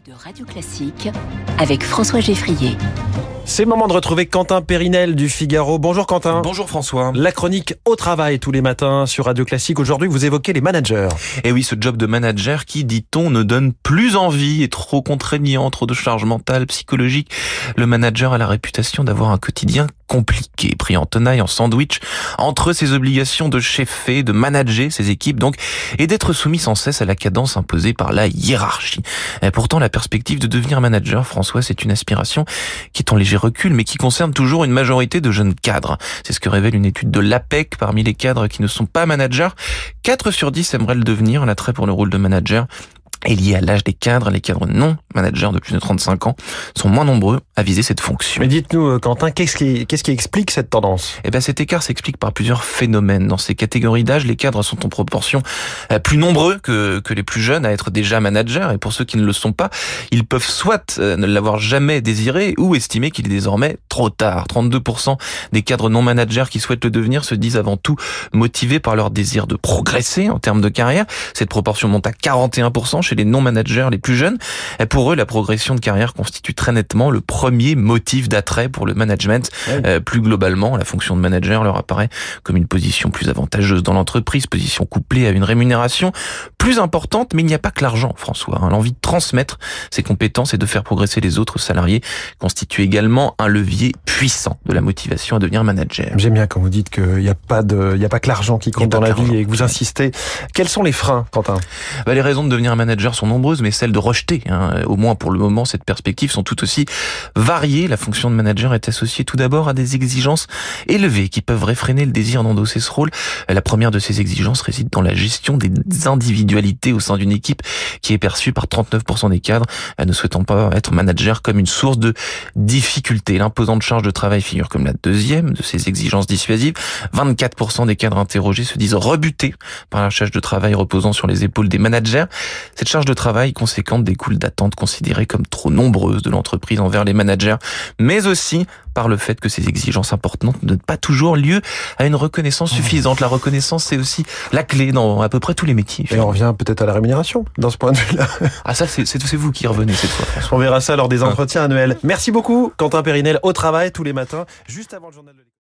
de Radio Classique avec François Geffrier. C'est le moment de retrouver Quentin Périnel du Figaro. Bonjour Quentin. Bonjour François. La chronique au travail tous les matins sur Radio Classique. Aujourd'hui, vous évoquez les managers. Et oui, ce job de manager qui, dit-on, ne donne plus envie, est trop contraignant, trop de charge mentale, psychologique. Le manager a la réputation d'avoir un quotidien compliqué, pris en tenaille, en sandwich, entre ses obligations de cheffer, de manager ses équipes donc, et d'être soumis sans cesse à la cadence imposée par la hiérarchie. Pourtant, la perspective de devenir manager, François, c'est une aspiration qui est en léger recul, mais qui concerne toujours une majorité de jeunes cadres. C'est ce que révèle une étude de l'APEC parmi les cadres qui ne sont pas managers. 4 sur 10 aimeraient le devenir. L'attrait pour le rôle de manager est lié à l'âge des cadres. Les cadres non managers de plus de 35 ans sont moins nombreux à viser cette fonction. Mais dites-nous, euh, Quentin, qu'est-ce qui, qu'est-ce qui explique cette tendance? Eh ben, cet écart s'explique par plusieurs phénomènes. Dans ces catégories d'âge, les cadres sont en proportion euh, plus nombreux que, que les plus jeunes à être déjà managers. Et pour ceux qui ne le sont pas, ils peuvent soit euh, ne l'avoir jamais désiré ou estimer qu'il est désormais trop tard. 32% des cadres non managers qui souhaitent le devenir se disent avant tout motivés par leur désir de progresser en termes de carrière. Cette proportion monte à 41% chez les non-managers les plus jeunes. Et pour eux, la progression de carrière constitue très nettement le premier motif d'attrait pour le management. Euh, plus globalement, la fonction de manager leur apparaît comme une position plus avantageuse dans l'entreprise, position couplée à une rémunération plus importante, mais il n'y a pas que l'argent, François. Hein. L'envie de transmettre ses compétences et de faire progresser les autres salariés constitue également un levier puissant de la motivation à devenir manager. J'aime bien quand vous dites qu'il n'y a pas de, il y a pas que l'argent qui compte dans la vie et que vous insistez. Quels sont les freins, Quentin? Bah, Les raisons de devenir manager sont nombreuses, mais celles de rejeter, hein, au moins pour le moment, cette perspective sont tout aussi variées. La fonction de manager est associée tout d'abord à des exigences élevées qui peuvent réfréner le désir d'endosser ce rôle. La première de ces exigences réside dans la gestion des individualités au sein d'une équipe qui est perçue par 39% des cadres ne souhaitant pas être manager comme une source de difficulté. L'imposante charge de travail figure comme la deuxième de ces exigences dissuasives. 24% des cadres interrogés se disent rebutés par la charge de travail reposant sur les épaules des managers. Cette charge de travail conséquente découle d'attentes considérées comme trop nombreuses de l'entreprise envers les managers, mais aussi par le fait que ces exigences importantes ne donnent pas toujours lieu à une reconnaissance suffisante. La reconnaissance, c'est aussi la clé dans à peu près tous les métiers. Et on revient peut-être à la rémunération dans ce point de vue-là. Ah ça, c'est vous qui revenez cette fois. François. On verra ça lors des entretiens annuels. Merci beaucoup, Quentin Périnel, au travail tous les matins, juste avant le journal de